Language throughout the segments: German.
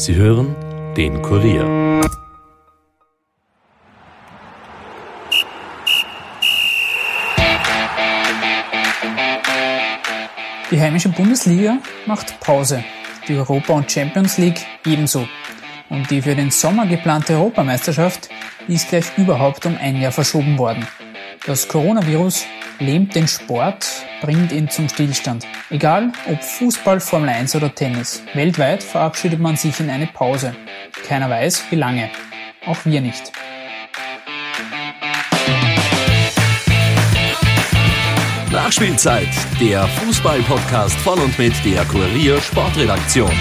Sie hören den Kurier. Die heimische Bundesliga macht Pause, die Europa- und Champions League ebenso. Und die für den Sommer geplante Europameisterschaft ist gleich überhaupt um ein Jahr verschoben worden. Das Coronavirus lähmt den Sport, bringt ihn zum Stillstand. Egal ob Fußball, Formel 1 oder Tennis. Weltweit verabschiedet man sich in eine Pause. Keiner weiß, wie lange. Auch wir nicht. Nachspielzeit, der Fußball-Podcast von und mit der Kurier Sportredaktion.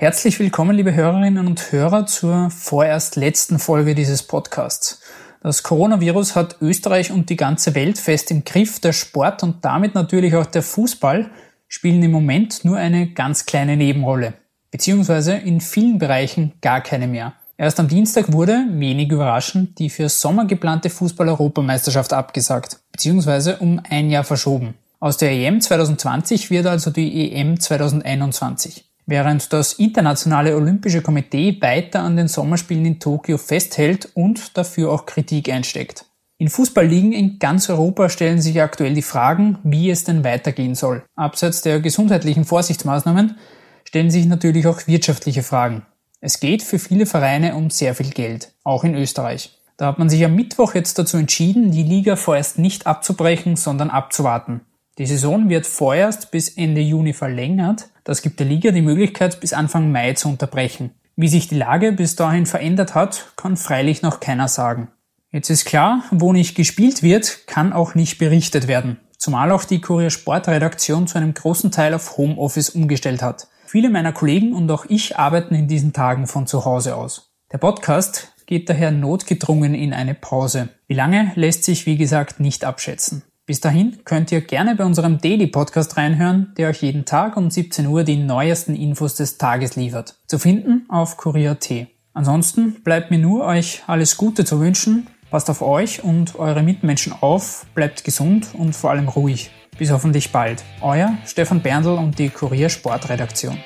Herzlich willkommen, liebe Hörerinnen und Hörer, zur vorerst letzten Folge dieses Podcasts. Das Coronavirus hat Österreich und die ganze Welt fest im Griff. Der Sport und damit natürlich auch der Fußball spielen im Moment nur eine ganz kleine Nebenrolle, beziehungsweise in vielen Bereichen gar keine mehr. Erst am Dienstag wurde, wenig überraschend, die für Sommer geplante Fußball-Europameisterschaft abgesagt, beziehungsweise um ein Jahr verschoben. Aus der EM 2020 wird also die EM 2021. Während das Internationale Olympische Komitee weiter an den Sommerspielen in Tokio festhält und dafür auch Kritik einsteckt. In Fußballligen in ganz Europa stellen sich aktuell die Fragen, wie es denn weitergehen soll. Abseits der gesundheitlichen Vorsichtsmaßnahmen stellen sich natürlich auch wirtschaftliche Fragen. Es geht für viele Vereine um sehr viel Geld, auch in Österreich. Da hat man sich am Mittwoch jetzt dazu entschieden, die Liga vorerst nicht abzubrechen, sondern abzuwarten. Die Saison wird vorerst bis Ende Juni verlängert. Das gibt der Liga die Möglichkeit, bis Anfang Mai zu unterbrechen. Wie sich die Lage bis dahin verändert hat, kann freilich noch keiner sagen. Jetzt ist klar, wo nicht gespielt wird, kann auch nicht berichtet werden. Zumal auch die Kurier Sportredaktion zu einem großen Teil auf Homeoffice umgestellt hat. Viele meiner Kollegen und auch ich arbeiten in diesen Tagen von zu Hause aus. Der Podcast geht daher notgedrungen in eine Pause. Wie lange lässt sich wie gesagt nicht abschätzen. Bis dahin könnt ihr gerne bei unserem Daily Podcast reinhören, der euch jeden Tag um 17 Uhr die neuesten Infos des Tages liefert. Zu finden auf Kurier.at. Ansonsten bleibt mir nur euch alles Gute zu wünschen. Passt auf euch und eure Mitmenschen auf, bleibt gesund und vor allem ruhig. Bis hoffentlich bald. Euer Stefan Berndl und die Kurier Sportredaktion.